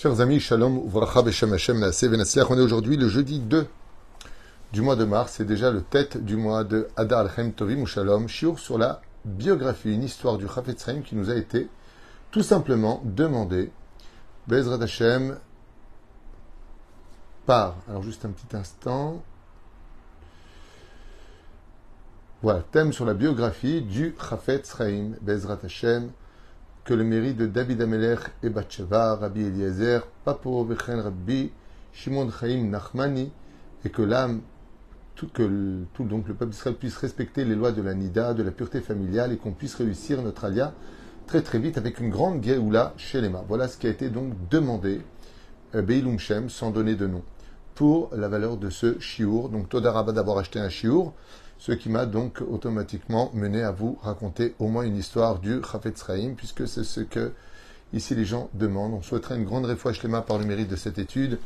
Chers amis, Shalom, Uvracha Beshem Hashem. On est aujourd'hui le jeudi 2 du mois de mars. C'est déjà le tête du mois de Adar Al-Chem Tovim ou Shalom. Shiur sur la biographie, une histoire du Chafetz Chaim qui nous a été tout simplement demandée. Bezrat Hashem par. Alors juste un petit instant. Voilà, thème sur la biographie du Chafetz Chaim. Bezrat Hashem que le mérite de David Amelech et Rabbi Eliezer, Papo Vechen Rabbi Shimon Chaim Nachmani, et que l'âme, tout, que le peuple d'Israël puisse respecter les lois de la Nida, de la pureté familiale, et qu'on puisse réussir notre alia très très vite avec une grande Géoula chez les. Voilà ce qui a été donc demandé, euh, Beilum Shem, sans donner de nom, pour la valeur de ce chiour. Donc Todarabah d'avoir acheté un chiour ce qui m'a donc automatiquement mené à vous raconter au moins une histoire du Chafetz Chaim, puisque c'est ce que ici les gens demandent. On souhaiterait une grande réfouache lema par le mérite de cette étude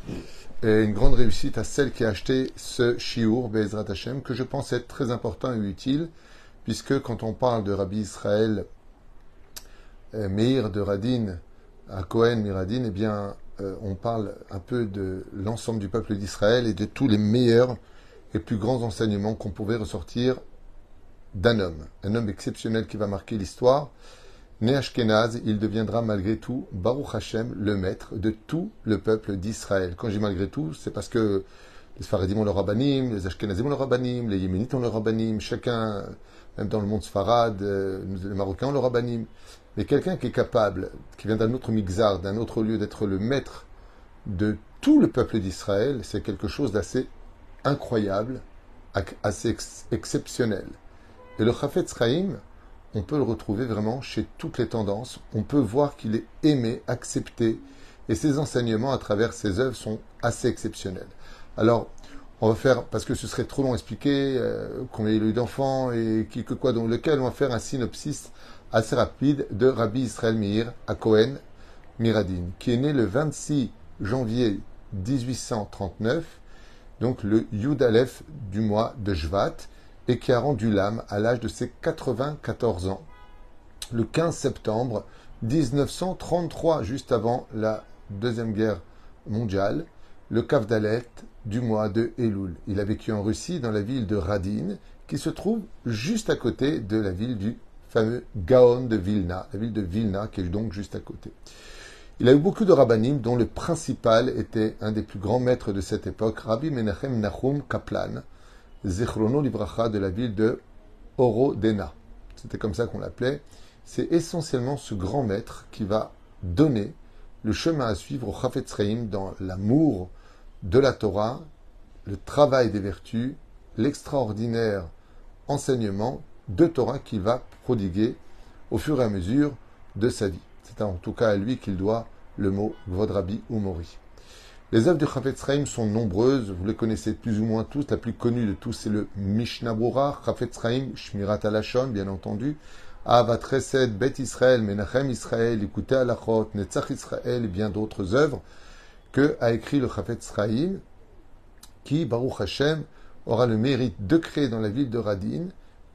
et une grande réussite à celle qui a acheté ce Shiur, Bezrat Hashem, que je pense être très important et utile, puisque quand on parle de Rabbi Israël euh, Meir de Radin, à Cohen Miradin, eh bien, euh, on parle un peu de l'ensemble du peuple d'Israël et de tous les meilleurs les plus grands enseignements qu'on pouvait ressortir d'un homme, un homme exceptionnel qui va marquer l'histoire. Né Ashkenaz, il deviendra malgré tout Baruch Hashem, le maître de tout le peuple d'Israël. Quand je dis malgré tout, c'est parce que les Sfaradim ont le rabbanim, les Ashkenazim ont le rabbanim, les Yéménites ont le rabbanim, chacun, même dans le monde Sfarad, euh, les Marocains ont le rabbanim. Mais quelqu'un qui est capable, qui vient d'un autre mixar, d'un autre lieu, d'être le maître de tout le peuple d'Israël, c'est quelque chose d'assez incroyable, assez exceptionnel. Et le Chafetz Chaim, on peut le retrouver vraiment chez toutes les tendances. On peut voir qu'il est aimé, accepté, et ses enseignements à travers ses œuvres sont assez exceptionnels. Alors, on va faire, parce que ce serait trop long à expliquer euh, combien il a eu d'enfants et qui quoi, donc lequel on va faire un synopsis assez rapide de Rabbi Israël Meir à Cohen Miradin, qui est né le 26 janvier 1839 donc le Yud Aleph du mois de Jvat, et qui a rendu l'âme à l'âge de ses 94 ans, le 15 septembre 1933, juste avant la Deuxième Guerre mondiale, le Kavdalet du mois de Elul. Il a vécu en Russie, dans la ville de Radin, qui se trouve juste à côté de la ville du fameux Gaon de Vilna, la ville de Vilna qui est donc juste à côté. Il a eu beaucoup de rabbinim, dont le principal était un des plus grands maîtres de cette époque, Rabbi Menachem Nahum Kaplan, Zechrono Libracha de la ville de Orodena. C'était comme ça qu'on l'appelait. C'est essentiellement ce grand maître qui va donner le chemin à suivre au Chafetz dans l'amour de la Torah, le travail des vertus, l'extraordinaire enseignement de Torah qu'il va prodiguer au fur et à mesure de sa vie. C'est en tout cas à lui qu'il doit le mot Vodrabi ou Mori. Les œuvres du Chafetz Chaim sont nombreuses, vous les connaissez plus ou moins tous. La plus connue de tous, c'est le Mishnah Brura, Chafetz Chaim, Shmirat Alashon, bien entendu, Avat Resed, Bet Israël, Menachem Israël, Écoutez Alachot, Netzach Israël et bien d'autres œuvres que a écrit le Chafetz Chaim, qui, Baruch Hashem, aura le mérite de créer dans la ville de Radin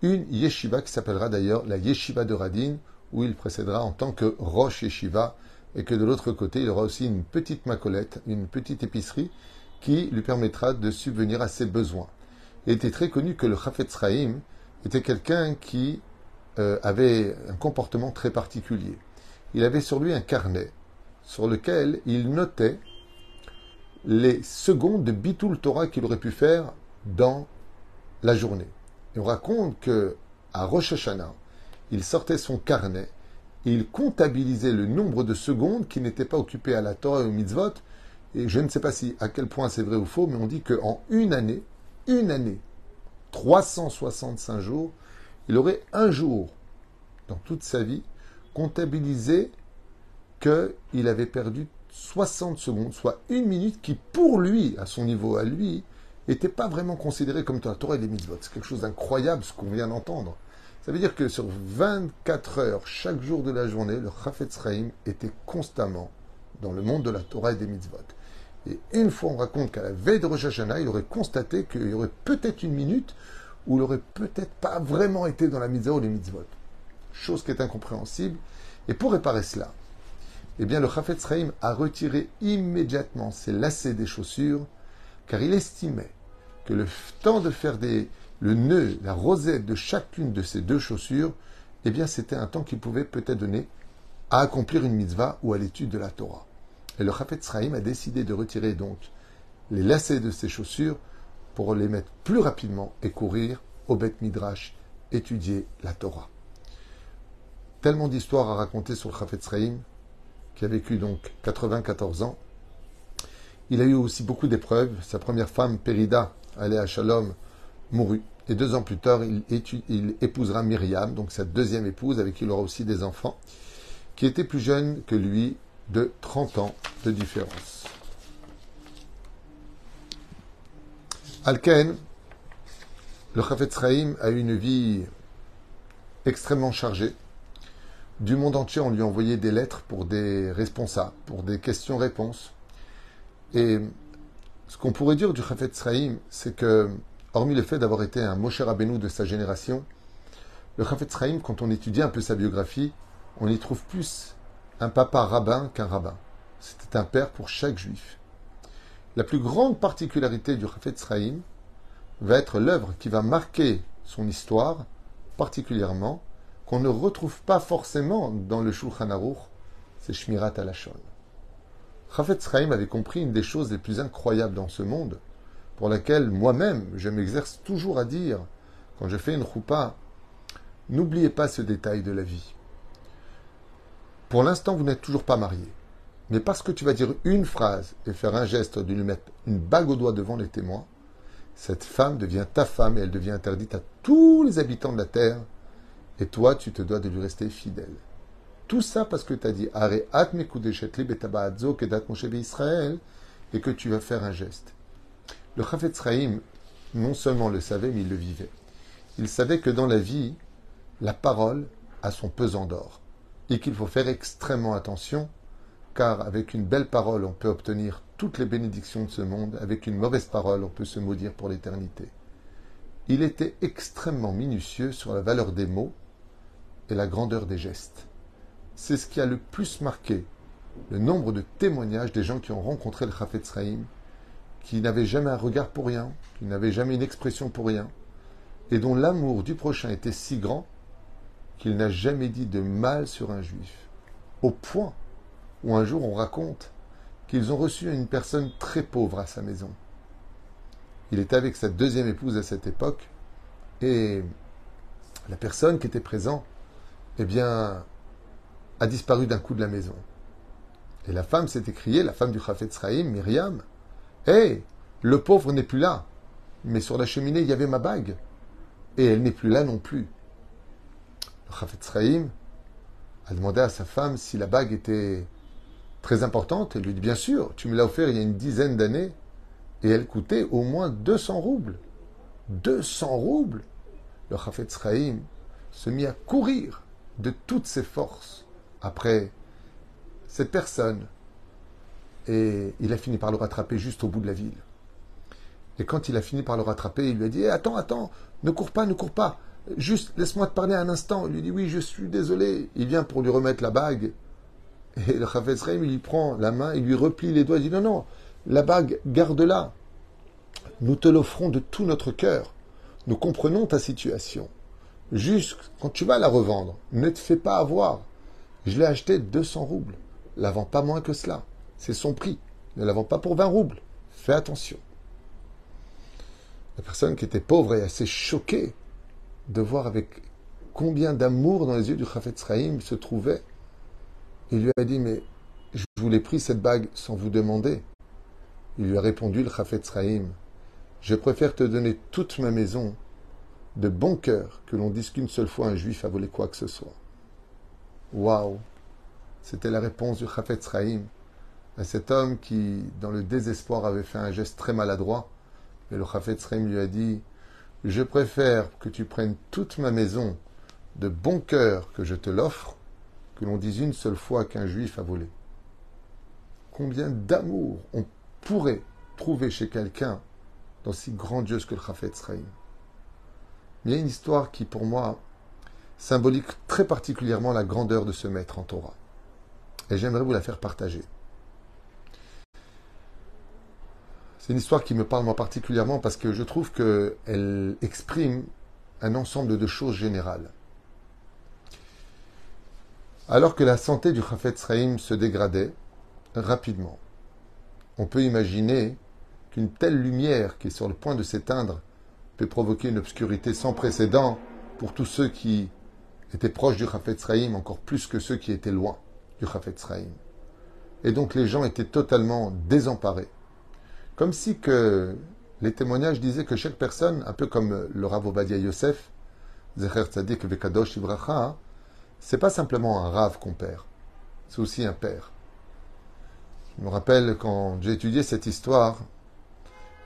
une yeshiva qui s'appellera d'ailleurs la yeshiva de Radin, où il précédera en tant que Roche Yeshiva, et que de l'autre côté, il aura aussi une petite macolette, une petite épicerie, qui lui permettra de subvenir à ses besoins. Il était très connu que le Chafetz Chaim était quelqu'un qui euh, avait un comportement très particulier. Il avait sur lui un carnet sur lequel il notait les secondes de Bitul Torah qu'il aurait pu faire dans la journée. Et on raconte que à Rosh Hashanah, il sortait son carnet et il comptabilisait le nombre de secondes qui n'étaient pas occupées à la Torah et au mitzvot. Et je ne sais pas si à quel point c'est vrai ou faux, mais on dit qu'en une année, une année, 365 jours, il aurait un jour dans toute sa vie comptabilisé qu'il avait perdu 60 secondes, soit une minute qui, pour lui, à son niveau à lui, n'était pas vraiment considéré comme la Torah et les mitzvot. C'est quelque chose d'incroyable ce qu'on vient d'entendre. Ça veut dire que sur 24 heures, chaque jour de la journée, le Chafetz Chaim était constamment dans le monde de la Torah et des mitzvot. Et une fois, on raconte qu'à la veille de Rosh Hashanah, il aurait constaté qu'il y aurait peut-être une minute où il aurait peut-être pas vraiment été dans la mitzvah ou les mitzvot. Chose qui est incompréhensible. Et pour réparer cela, eh bien le Chafetz Chaim a retiré immédiatement ses lacets des chaussures, car il estimait que le temps de faire des, le nœud, la rosette de chacune de ces deux chaussures, eh bien c'était un temps qu'il pouvait peut-être donner à accomplir une mitzvah ou à l'étude de la Torah. Et le Chafetz Chaim a décidé de retirer donc les lacets de ses chaussures pour les mettre plus rapidement et courir au Beth Midrash, étudier la Torah. Tellement d'histoires à raconter sur le Chafetz qui a vécu donc 94 ans. Il a eu aussi beaucoup d'épreuves. Sa première femme, Périda, allée à Shalom, mourut. Et deux ans plus tard, il, épousera Myriam, donc sa deuxième épouse, avec qui il aura aussi des enfants, qui était plus jeune que lui de 30 ans de différence. Alken, le Chafetz Chaim a eu une vie extrêmement chargée. Du monde entier, on lui a envoyé des lettres pour des responsables, pour des questions-réponses. Et ce qu'on pourrait dire du Chafetz Chaim, c'est que, hormis le fait d'avoir été un Moshe Rabbeinu de sa génération, le Chafetz Chaim, quand on étudie un peu sa biographie, on y trouve plus un papa rabbin qu'un rabbin. C'était un père pour chaque juif. La plus grande particularité du Chafetz Chaim va être l'œuvre qui va marquer son histoire, particulièrement, qu'on ne retrouve pas forcément dans le Shulchan Aruch, c'est Shmirat Alashon. Chafetz Chaim avait compris une des choses les plus incroyables dans ce monde, pour laquelle moi-même je m'exerce toujours à dire, quand je fais une choupa, n'oubliez pas ce détail de la vie. Pour l'instant, vous n'êtes toujours pas marié. Mais parce que tu vas dire une phrase et faire un geste de lui mettre une bague au doigt devant les témoins, cette femme devient ta femme et elle devient interdite à tous les habitants de la terre. Et toi, tu te dois de lui rester fidèle. Tout ça parce que tu as dit Israël et que tu vas faire un geste. Le Chafetz Chaim non seulement le savait, mais il le vivait. Il savait que dans la vie, la parole a son pesant d'or et qu'il faut faire extrêmement attention, car avec une belle parole, on peut obtenir toutes les bénédictions de ce monde, avec une mauvaise parole, on peut se maudire pour l'éternité. Il était extrêmement minutieux sur la valeur des mots et la grandeur des gestes. C'est ce qui a le plus marqué le nombre de témoignages des gens qui ont rencontré le Chafetz Chaim, qui n'avaient jamais un regard pour rien, qui n'avaient jamais une expression pour rien, et dont l'amour du prochain était si grand qu'il n'a jamais dit de mal sur un juif. Au point où un jour on raconte qu'ils ont reçu une personne très pauvre à sa maison. Il était avec sa deuxième épouse à cette époque, et la personne qui était présente, eh bien, a disparu d'un coup de la maison. Et la femme s'est écriée, la femme du Chafetz Chaim, Myriam, Hé, le pauvre n'est plus là, mais sur la cheminée il y avait ma bague, et elle n'est plus là non plus. Le Chafetz Chaim a demandé à sa femme si la bague était très importante. Elle lui dit Bien sûr, tu me l'as offert il y a une dizaine d'années et elle coûtait au moins 200 roubles. 200 roubles Le Chafetz Chaim se mit à courir de toutes ses forces après cette personne et il a fini par le rattraper juste au bout de la ville. Et quand il a fini par le rattraper, il lui a dit eh, Attends, attends, ne cours pas, ne cours pas. Juste, laisse-moi te parler un instant. Il lui dit Oui, je suis désolé. Il vient pour lui remettre la bague. Et le Chafetz lui prend la main, il lui replie les doigts. Il dit Non, non, la bague, garde-la. Nous te l'offrons de tout notre cœur. Nous comprenons ta situation. Juste quand tu vas la revendre, ne te fais pas avoir. Je l'ai acheté 200 roubles. La vends pas moins que cela. C'est son prix. Ne la vends pas pour 20 roubles. Fais attention. La personne qui était pauvre et assez choquée de voir avec combien d'amour dans les yeux du Chafetz Chaim se trouvait. Il lui a dit, mais je vous l'ai pris cette bague sans vous demander. Il lui a répondu, le Chafetz Chaim, je préfère te donner toute ma maison de bon cœur que l'on dise qu'une seule fois un juif a volé quoi que ce soit. Waouh C'était la réponse du Chafetz Chaim à cet homme qui, dans le désespoir, avait fait un geste très maladroit. Et le Chaim lui a dit Je préfère que tu prennes toute ma maison de bon cœur que je te l'offre, que l'on dise une seule fois qu'un juif a volé. Combien d'amour on pourrait trouver chez quelqu'un d'aussi grandiose que le Chafetz Chaim il y a une histoire qui, pour moi, symbolique très particulièrement la grandeur de ce maître en Torah. et j'aimerais vous la faire partager. C'est une histoire qui me parle moi particulièrement parce que je trouve qu'elle exprime un ensemble de choses générales. Alors que la santé du Khafet Sraïm se dégradait rapidement, on peut imaginer qu'une telle lumière qui est sur le point de s'éteindre peut provoquer une obscurité sans précédent pour tous ceux qui étaient proches du Khafet Sraïm, encore plus que ceux qui étaient loin du Khafet Sraïm. Et donc les gens étaient totalement désemparés. Comme si que les témoignages disaient que chaque personne, un peu comme le Rav Obadia Yosef, Zecher Tzadik Vekadosh Ibracha, c'est pas simplement un Rav qu'on perd, c'est aussi un père. Je me rappelle quand j'ai étudié cette histoire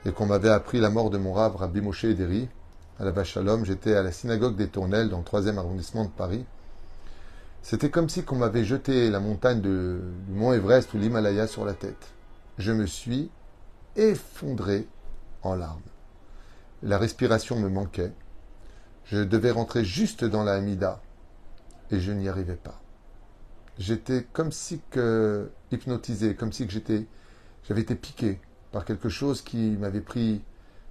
et qu'on m'avait appris la mort de mon Rav Rabbi Moshe Ederi, à la Vachalom, j'étais à la synagogue des Tournelles dans le 3 arrondissement de Paris. C'était comme si qu'on m'avait jeté la montagne du mont Everest ou l'Himalaya sur la tête. Je me suis effondré en larmes. La respiration me manquait. Je devais rentrer juste dans la Hamida et je n'y arrivais pas. J'étais comme si que hypnotisé, comme si que j'étais, j'avais été piqué par quelque chose qui m'avait pris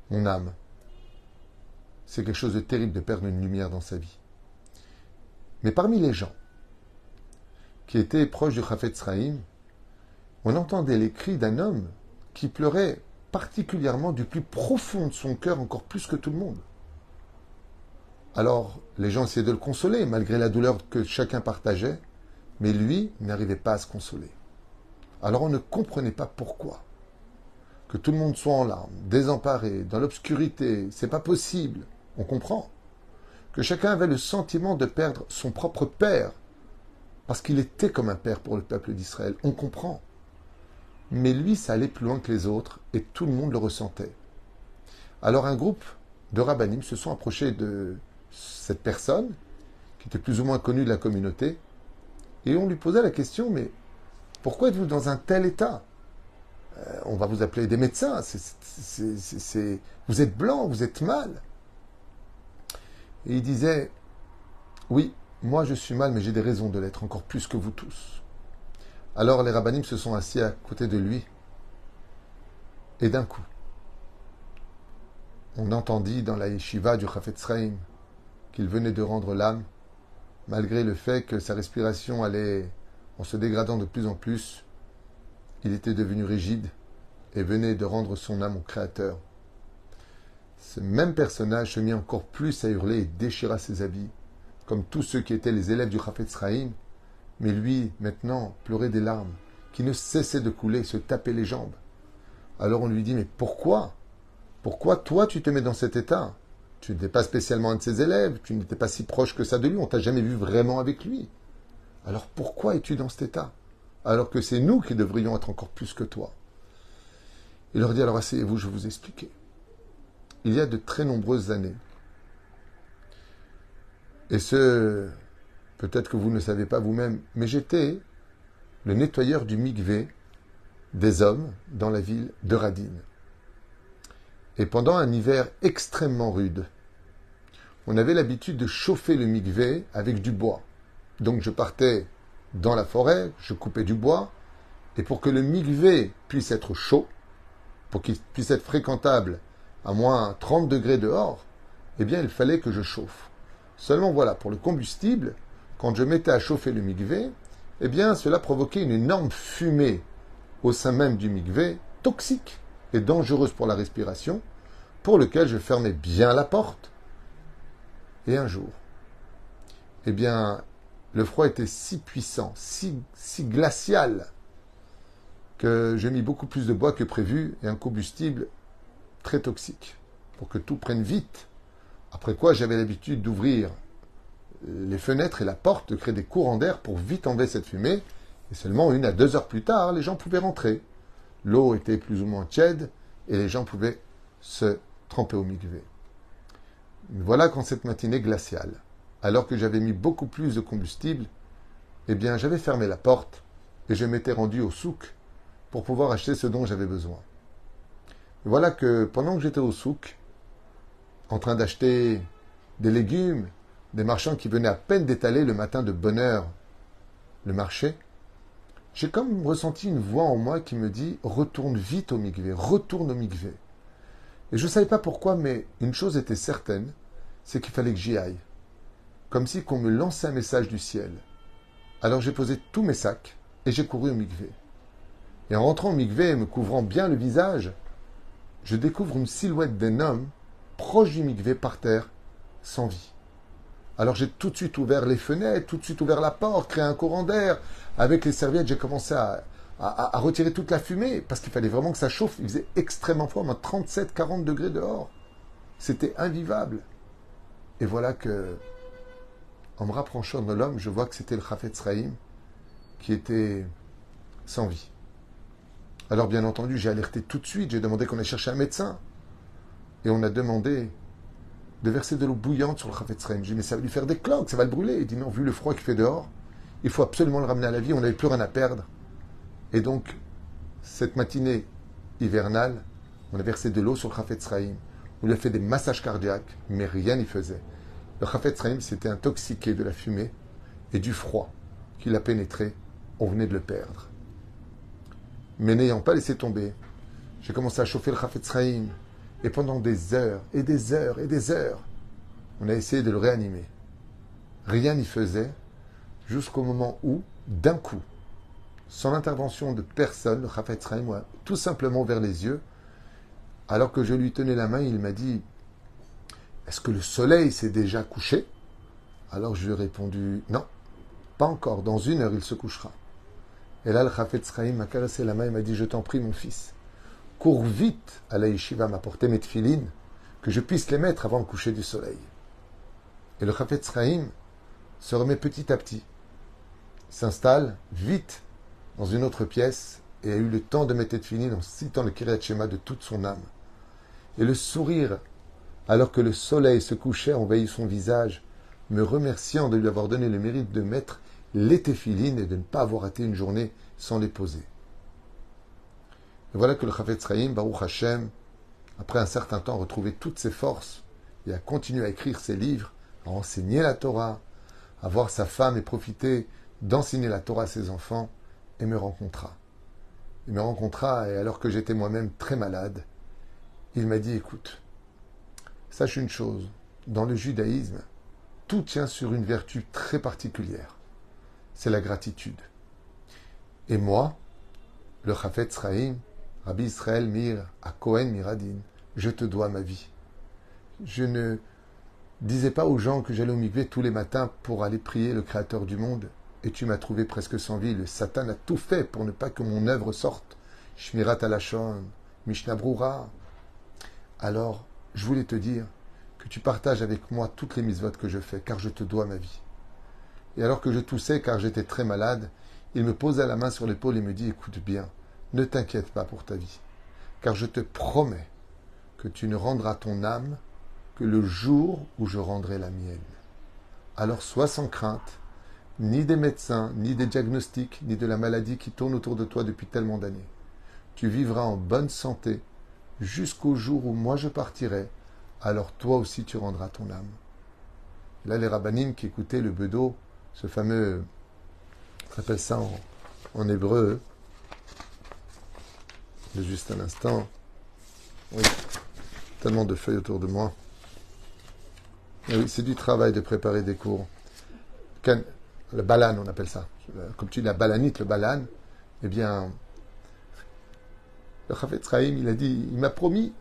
mon âme. C'est quelque chose de terrible de perdre une lumière dans sa vie. Mais parmi les gens qui étaient proches du Chafet Sraïm, on entendait les cris d'un homme qui pleurait particulièrement du plus profond de son cœur, encore plus que tout le monde. Alors, les gens essayaient de le consoler, malgré la douleur que chacun partageait, mais lui n'arrivait pas à se consoler. Alors on ne comprenait pas pourquoi. Que tout le monde soit en larmes, désemparé, dans l'obscurité, c'est pas possible. On comprend. Que chacun avait le sentiment de perdre son propre père, parce qu'il était comme un père pour le peuple d'Israël. On comprend. Mais lui, ça allait plus loin que les autres et tout le monde le ressentait. Alors un groupe de rabbinim se sont approchés de cette personne, qui était plus ou moins connue de la communauté, et on lui posait la question, mais pourquoi êtes-vous dans un tel état? Euh, On va vous appeler des médecins, vous êtes blanc, vous êtes mal. Et il disait, oui, moi je suis mal, mais j'ai des raisons de l'être encore plus que vous tous. Alors les rabbinim se sont assis à côté de lui. Et d'un coup, on entendit dans la yeshiva du Chafetz qu'il venait de rendre l'âme, malgré le fait que sa respiration allait en se dégradant de plus en plus. Il était devenu rigide et venait de rendre son âme au Créateur. Ce même personnage se mit encore plus à hurler et déchira ses habits, comme tous ceux qui étaient les élèves du Chafetz mais lui, maintenant, pleurait des larmes, qui ne cessaient de couler, se taper les jambes. Alors on lui dit, mais pourquoi? Pourquoi toi tu te mets dans cet état? Tu n'étais pas spécialement un de ses élèves, tu n'étais pas si proche que ça de lui, on t'a jamais vu vraiment avec lui. Alors pourquoi es-tu dans cet état? Alors que c'est nous qui devrions être encore plus que toi. Il leur dit, alors asseyez-vous, je vais vous expliquer. Il y a de très nombreuses années, et ce, Peut-être que vous ne savez pas vous-même, mais j'étais le nettoyeur du migvé des hommes dans la ville de Radin. Et pendant un hiver extrêmement rude, on avait l'habitude de chauffer le migvé avec du bois. Donc je partais dans la forêt, je coupais du bois, et pour que le migvé puisse être chaud, pour qu'il puisse être fréquentable à moins 30 degrés dehors, eh bien il fallait que je chauffe. Seulement voilà, pour le combustible, quand je mettais à chauffer le migvé, eh bien, cela provoquait une énorme fumée au sein même du migvé, toxique et dangereuse pour la respiration, pour lequel je fermais bien la porte. Et un jour, eh bien, le froid était si puissant, si, si glacial, que j'ai mis beaucoup plus de bois que prévu et un combustible très toxique, pour que tout prenne vite. Après quoi, j'avais l'habitude d'ouvrir les fenêtres et la porte créaient des courants d'air pour vite enlever cette fumée. Et seulement une à deux heures plus tard, les gens pouvaient rentrer. L'eau était plus ou moins tiède et les gens pouvaient se tremper au mikvé. Voilà quand cette matinée glaciale, alors que j'avais mis beaucoup plus de combustible, eh bien j'avais fermé la porte et je m'étais rendu au souk pour pouvoir acheter ce dont j'avais besoin. voilà que pendant que j'étais au souk, en train d'acheter des légumes des marchands qui venaient à peine d'étaler le matin de bonne heure le marché, j'ai comme ressenti une voix en moi qui me dit retourne vite au mikvé, retourne au mikvé. Et je ne savais pas pourquoi, mais une chose était certaine, c'est qu'il fallait que j'y aille. Comme si qu'on me lançait un message du ciel. Alors j'ai posé tous mes sacs et j'ai couru au mikvé. Et en rentrant au mikvé et me couvrant bien le visage, je découvre une silhouette d'un homme proche du mikvé par terre, sans vie. Alors j'ai tout de suite ouvert les fenêtres, tout de suite ouvert la porte, créé un courant d'air. Avec les serviettes, j'ai commencé à, retirer toute la fumée parce qu'il fallait vraiment que ça chauffe. Il faisait extrêmement froid, 37-40 degrés dehors. C'était invivable. Et voilà que, en me rapprochant de l'homme, je vois que c'était le Chafetz Sraïm qui était sans vie. Alors bien entendu, j'ai alerté tout de suite, j'ai demandé qu'on ait cherché un médecin. Et on a demandé de verser de l'eau bouillante sur le Chafetz J'ai dit, mais ça va lui faire des cloques, ça va le brûler. Il dit, non, vu le froid qu'il fait dehors, il faut absolument le ramener à la vie, on n'avait plus rien à perdre. Et donc, cette matinée hivernale, on a versé de l'eau sur le Chafetz On lui a fait des massages cardiaques, mais rien n'y faisait. Le Chafetz s'était intoxiqué de la fumée et du froid qui l'a pénétré. On venait de le perdre. Mais n'ayant pas laissé tomber, j'ai commencé à chauffer le Chafetz et pendant des heures et des heures et des heures, on a essayé de le réanimer. Rien n'y faisait jusqu'au moment où, d'un coup, sans l'intervention de personne, le a tout simplement ouvert les yeux. Alors que je lui tenais la main, il m'a dit Est-ce que le soleil s'est déjà couché? Alors je lui ai répondu Non, pas encore. Dans une heure, il se couchera. Et là, le Chafetz m'a caressé la main et m'a dit Je t'en prie, mon fils cours vite à la yeshiva m'apporter mes tefilines, que je puisse les mettre avant le coucher du soleil. Et le Chafetz Chaim se remet petit à petit, s'installe vite dans une autre pièce et a eu le temps de mettre tefilines en citant le Kiryat Shema de toute son âme. Et le sourire, alors que le soleil se couchait, envahit son visage, me remerciant de lui avoir donné le mérite de mettre les téphilines et de ne pas avoir raté une journée sans les poser. Et voilà que le Chafetz Chaim, Baruch Hashem, après un certain temps, retrouvé toutes ses forces et a continué à écrire ses livres, à enseigner la Torah, à voir sa femme et profiter d'enseigner la Torah à ses enfants, et me rencontra. Il me rencontra, et alors que j'étais moi-même très malade, il m'a dit, écoute, sache une chose, dans le judaïsme, tout tient sur une vertu très particulière, c'est la gratitude. Et moi, le Chafetz Chaim, Rabbi Israël Mir à Cohen Miradin, je te dois ma vie. Je ne disais pas aux gens que j'allais au mikvé tous les matins pour aller prier le Créateur du monde, et tu m'as trouvé presque sans vie. Le Satan a tout fait pour ne pas que mon œuvre sorte. Shmirat Alashon, Mishnah. Alors, je voulais te dire que tu partages avec moi toutes les mises-votes que je fais, car je te dois ma vie. Et alors que je toussais, car j'étais très malade, il me posa la main sur l'épaule et me dit Écoute bien, ne t'inquiète pas pour ta vie, car je te promets que tu ne rendras ton âme que le jour où je rendrai la mienne. Alors sois sans crainte, ni des médecins, ni des diagnostics, ni de la maladie qui tourne autour de toi depuis tellement d'années. Tu vivras en bonne santé jusqu'au jour où moi je partirai, alors toi aussi tu rendras ton âme. là, les rabbinim qui écoutaient le bedeau, ce fameux, on appelle ça en, en hébreu, juste un instant. Oui, tellement de feuilles autour de moi. oui, c'est du travail de préparer des cours. Le balan, on appelle ça. Comme tu dis, la balanite, le balan, eh bien, le Chafetz Chaim, il a dit, il m'a promis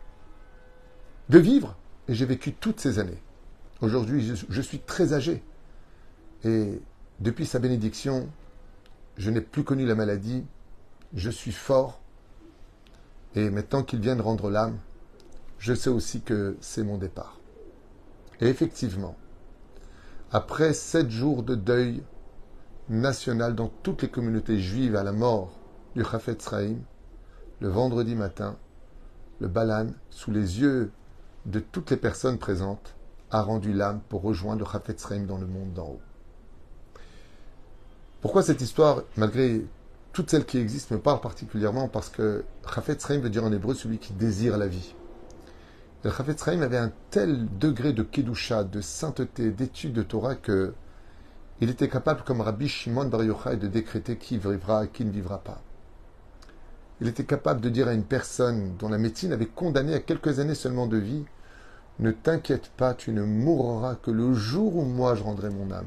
de vivre, et j'ai vécu toutes ces années. Aujourd'hui, je suis très âgé. Et depuis sa bénédiction, je n'ai plus connu la maladie, je suis fort, et maintenant qu'il vient de rendre l'âme, je sais aussi que c'est mon départ. Et effectivement, après sept jours de deuil national dans toutes les communautés juives à la mort du Chafetz Chaim, le vendredi matin, le Balan, sous les yeux de toutes les personnes présentes, a rendu l'âme pour rejoindre le Chafetz Chaim dans le monde d'en haut. Pourquoi cette histoire, malgré toutes celles qui existent me parlent particulièrement parce que Chafetz Chaim veut dire en hébreu celui qui désire la vie. Le avait un tel degré de kedusha, de sainteté, d'étude de Torah que il était capable, comme Rabbi Shimon Bar Yochai, de décréter qui vivra et qui ne vivra pas. Il était capable de dire à une personne dont la médecine avait condamné à quelques années seulement de vie Ne t'inquiète pas, tu ne mourras que le jour où moi je rendrai mon âme.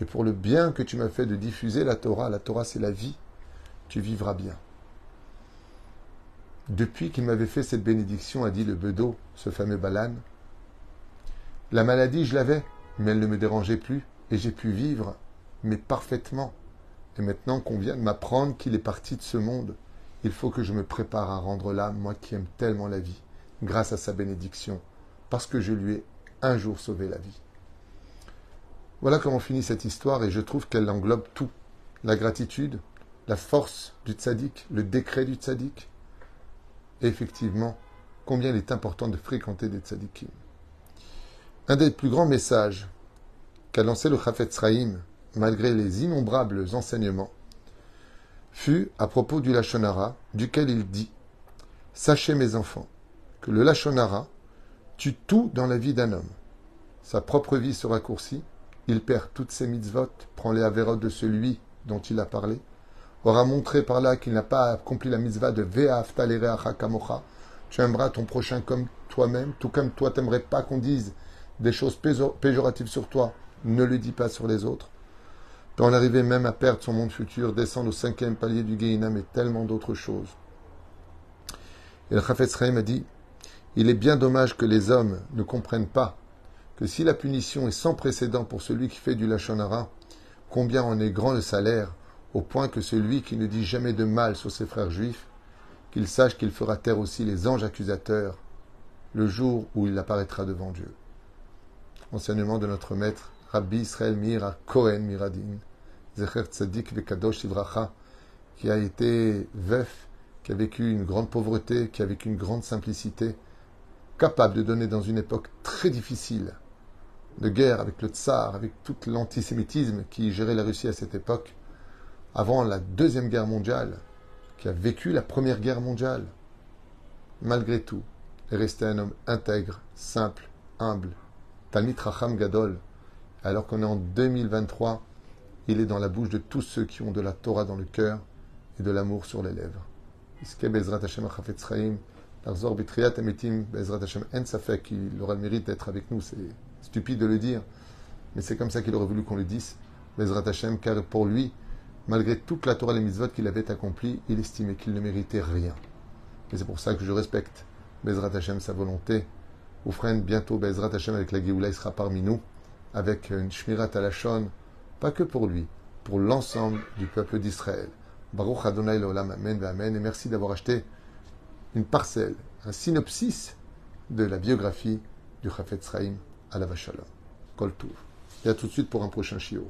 Et pour le bien que tu m'as fait de diffuser la Torah, la Torah c'est la vie, tu vivras bien. Depuis qu'il m'avait fait cette bénédiction, a dit le Bedeau, ce fameux Balan, la maladie je l'avais, mais elle ne me dérangeait plus, et j'ai pu vivre, mais parfaitement. Et maintenant qu'on vient de m'apprendre qu'il est parti de ce monde, il faut que je me prépare à rendre l'âme, moi qui aime tellement la vie, grâce à sa bénédiction, parce que je lui ai un jour sauvé la vie. Voilà comment finit cette histoire et je trouve qu'elle englobe tout. La gratitude, la force du tzaddik, le décret du tzaddik. Et effectivement, combien il est important de fréquenter des tzaddikim. Un des plus grands messages qu'a lancé le Chafetz Sraïm, malgré les innombrables enseignements, fut à propos du Lachonara, duquel il dit Sachez, mes enfants, que le Lachonara tue tout dans la vie d'un homme. Sa propre vie se raccourcit, il perd toutes ses mitzvot, prend les avérotes de celui dont il a parlé, aura montré par là qu'il n'a pas accompli la mitzvah de Ve'aftalere kamocha. Tu aimeras ton prochain comme toi-même, tout comme toi t'aimerais pas qu'on dise des choses péjoratives sur toi, ne le dis pas sur les autres peut en arriver même à perdre son monde futur, descendre au cinquième palier du Gehinam et tellement d'autres choses. Et le Chafetz Chaim a dit Il est bien dommage que les hommes ne comprennent pas que si la punition est sans précédent pour celui qui fait du Lachonara, combien en est grand le salaire, au point que celui qui ne dit jamais de mal sur ses frères juifs, qu'il sache qu'il fera taire aussi les anges accusateurs le jour où il apparaîtra devant Dieu. Enseignement de notre maître Rabbi Israël Mira Cohen Miradin, Zecher Tzadik Vekadosh Ivracha, qui a été veuf, qui a vécu une grande pauvreté, qui a vécu une grande simplicité, capable de donner dans une époque très difficile de guerre avec le tsar, avec tout l'antisémitisme qui gérait la Russie à cette époque, avant la Deuxième Guerre mondiale, qui a vécu la Première Guerre mondiale, malgré tout, est resté un homme intègre, simple, humble, Talmit Racham Gadol, alors qu'on est en 2023, il est dans la bouche de tous ceux qui ont de la Torah dans le cœur et de l'amour sur les lèvres. qu'il aura le mérite d'être avec nous. C'est stupide de le dire, mais c'est comme ça qu'il aurait voulu qu'on le dise. Bezrat Hashem, car pour lui, malgré toute la Torah et les mitzvot qu'il avait accompli, il estimait qu'il ne méritait rien. Et c'est pour ça que je respecte Bezrat Hashem, sa volonté. Oufren, bientôt Bezrat Hashem avec la Géoula, il sera parmi nous avec une Shmirat Alashon, pas que pour lui, pour l'ensemble du peuple d'Israël. Baruch Adonai Olam, Amen, Amen. Et merci d'avoir acheté une parcelle, un synopsis de la biographie du Chafetz Chaim à la Vachalom. Kol Et à tout de suite pour un prochain shiur.